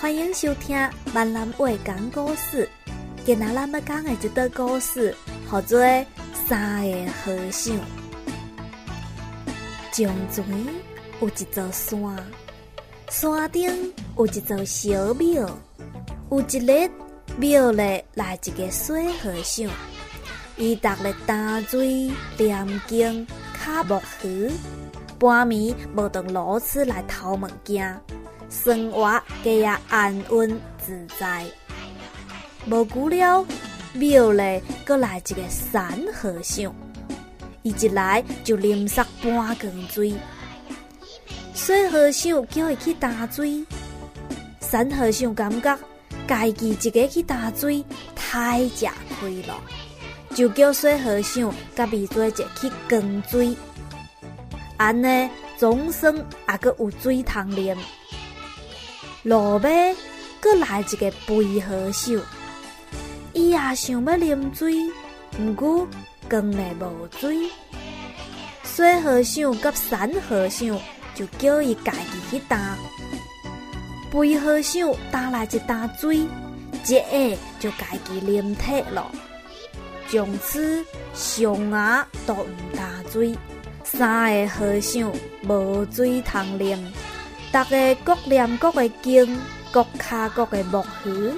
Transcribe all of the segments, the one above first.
欢迎收听《闽南话讲故事》。今仔咱要讲的一段故事，叫做《三个和尚》。从前有一座山，山顶有一座小庙。有一日，庙里来一个小和尚，伊逐日打水、念经、敲木鱼，半暝无当老师来偷物件。生活过也安稳自在。无久了，庙里搁来一个三和尚，伊一来就淋湿半缸水。小和尚叫伊去打水，三和尚感觉家己一个去打水太吃亏了，就叫小和尚甲二做者去扛水。安尼总算也搁有水通啉。路尾，搁来一个肥和尚，伊也想要啉水，毋过缸内无水。小和尚甲三和尚就叫伊家己去担。肥和尚担来一担水，一下就家己啉脱了。从此上牙都毋担水，三个和尚无水通啉。逐个各念各的经，各敲各的木鱼。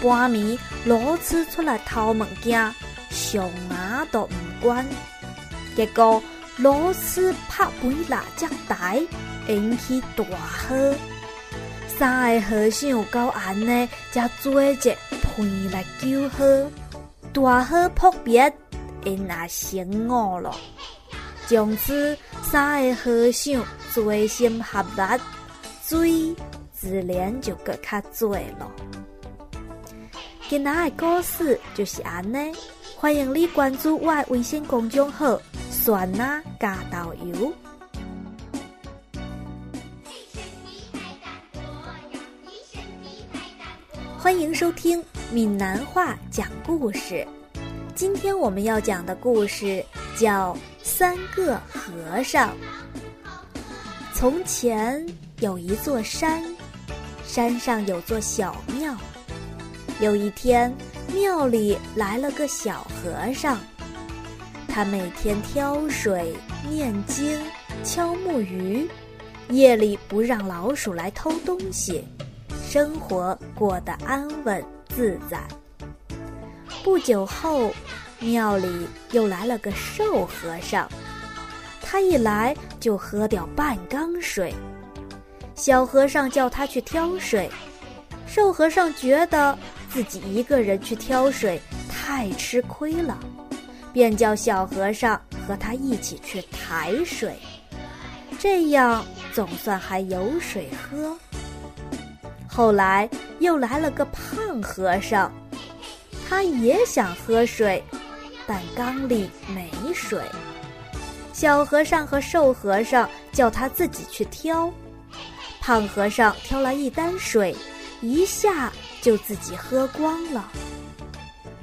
半暝老鼠出来偷物件，上牙都毋管。结果老鼠拍门蜡烛台，引起大火。三个和尚到安尼，才做者陪来救火。大火扑灭，因也成悟了。从此，三个和尚齐心合力，水自然就搁较多了。今仔的故事就是安尼，欢迎你关注我的微信公众号“酸呐加导游”。欢迎收听闽南话讲故事。今天我们要讲的故事叫。三个和尚。从前有一座山，山上有座小庙。有一天，庙里来了个小和尚，他每天挑水、念经、敲木鱼，夜里不让老鼠来偷东西，生活过得安稳自在。不久后。庙里又来了个瘦和尚，他一来就喝掉半缸水。小和尚叫他去挑水，瘦和尚觉得自己一个人去挑水太吃亏了，便叫小和尚和他一起去抬水，这样总算还有水喝。后来又来了个胖和尚，他也想喝水。但缸里没水，小和尚和瘦和尚叫他自己去挑。胖和尚挑了一担水，一下就自己喝光了。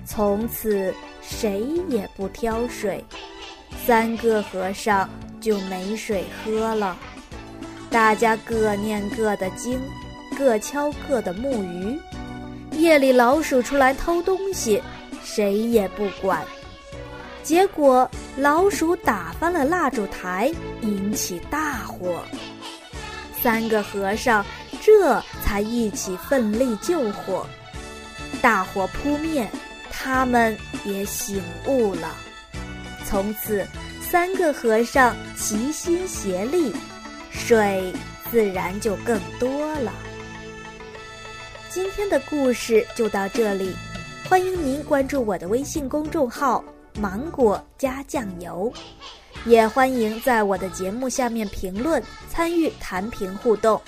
从此谁也不挑水，三个和尚就没水喝了。大家各念各的经，各敲各的木鱼。夜里老鼠出来偷东西，谁也不管。结果老鼠打翻了蜡烛台，引起大火。三个和尚这才一起奋力救火，大火扑灭，他们也醒悟了。从此，三个和尚齐心协力，水自然就更多了。今天的故事就到这里，欢迎您关注我的微信公众号。芒果加酱油，也欢迎在我的节目下面评论，参与弹屏互动。